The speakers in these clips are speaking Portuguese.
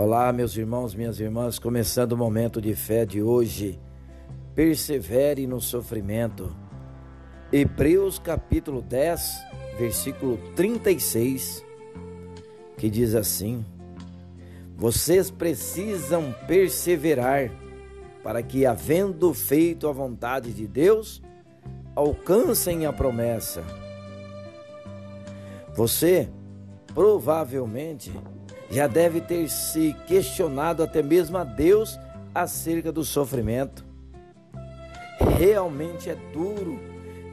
Olá, meus irmãos, minhas irmãs, começando o momento de fé de hoje. Persevere no sofrimento. Hebreus capítulo 10, versículo 36, que diz assim: Vocês precisam perseverar para que, havendo feito a vontade de Deus, alcancem a promessa. Você provavelmente já deve ter se questionado até mesmo a Deus acerca do sofrimento. Realmente é duro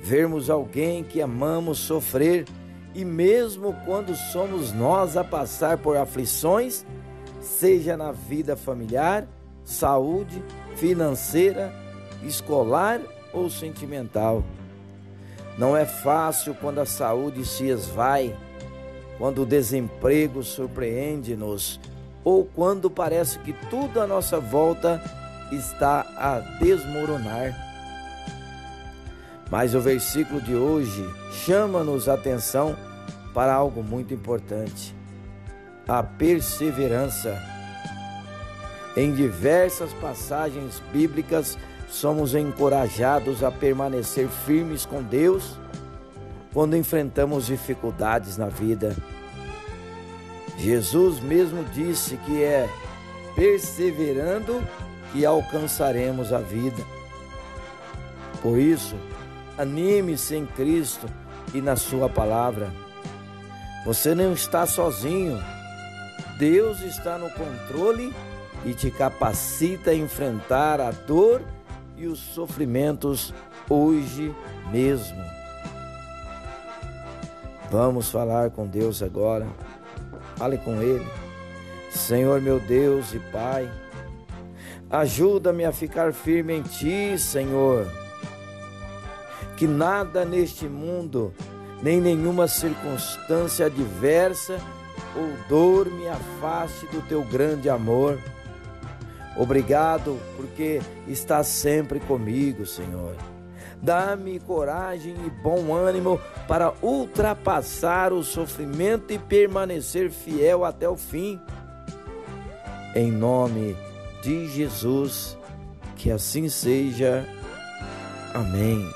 vermos alguém que amamos sofrer e mesmo quando somos nós a passar por aflições, seja na vida familiar, saúde, financeira, escolar ou sentimental. Não é fácil quando a saúde se esvai quando o desemprego surpreende-nos ou quando parece que tudo à nossa volta está a desmoronar. Mas o versículo de hoje chama-nos a atenção para algo muito importante: a perseverança. Em diversas passagens bíblicas, somos encorajados a permanecer firmes com Deus quando enfrentamos dificuldades na vida. Jesus mesmo disse que é perseverando que alcançaremos a vida. Por isso, anime-se em Cristo e na Sua palavra. Você não está sozinho. Deus está no controle e te capacita a enfrentar a dor e os sofrimentos hoje mesmo. Vamos falar com Deus agora. Fale com Ele. Senhor meu Deus e Pai, ajuda-me a ficar firme em Ti, Senhor. Que nada neste mundo, nem nenhuma circunstância adversa ou dor me afaste do Teu grande amor. Obrigado porque está sempre comigo, Senhor. Dá-me coragem e bom ânimo para ultrapassar o sofrimento e permanecer fiel até o fim. Em nome de Jesus, que assim seja. Amém.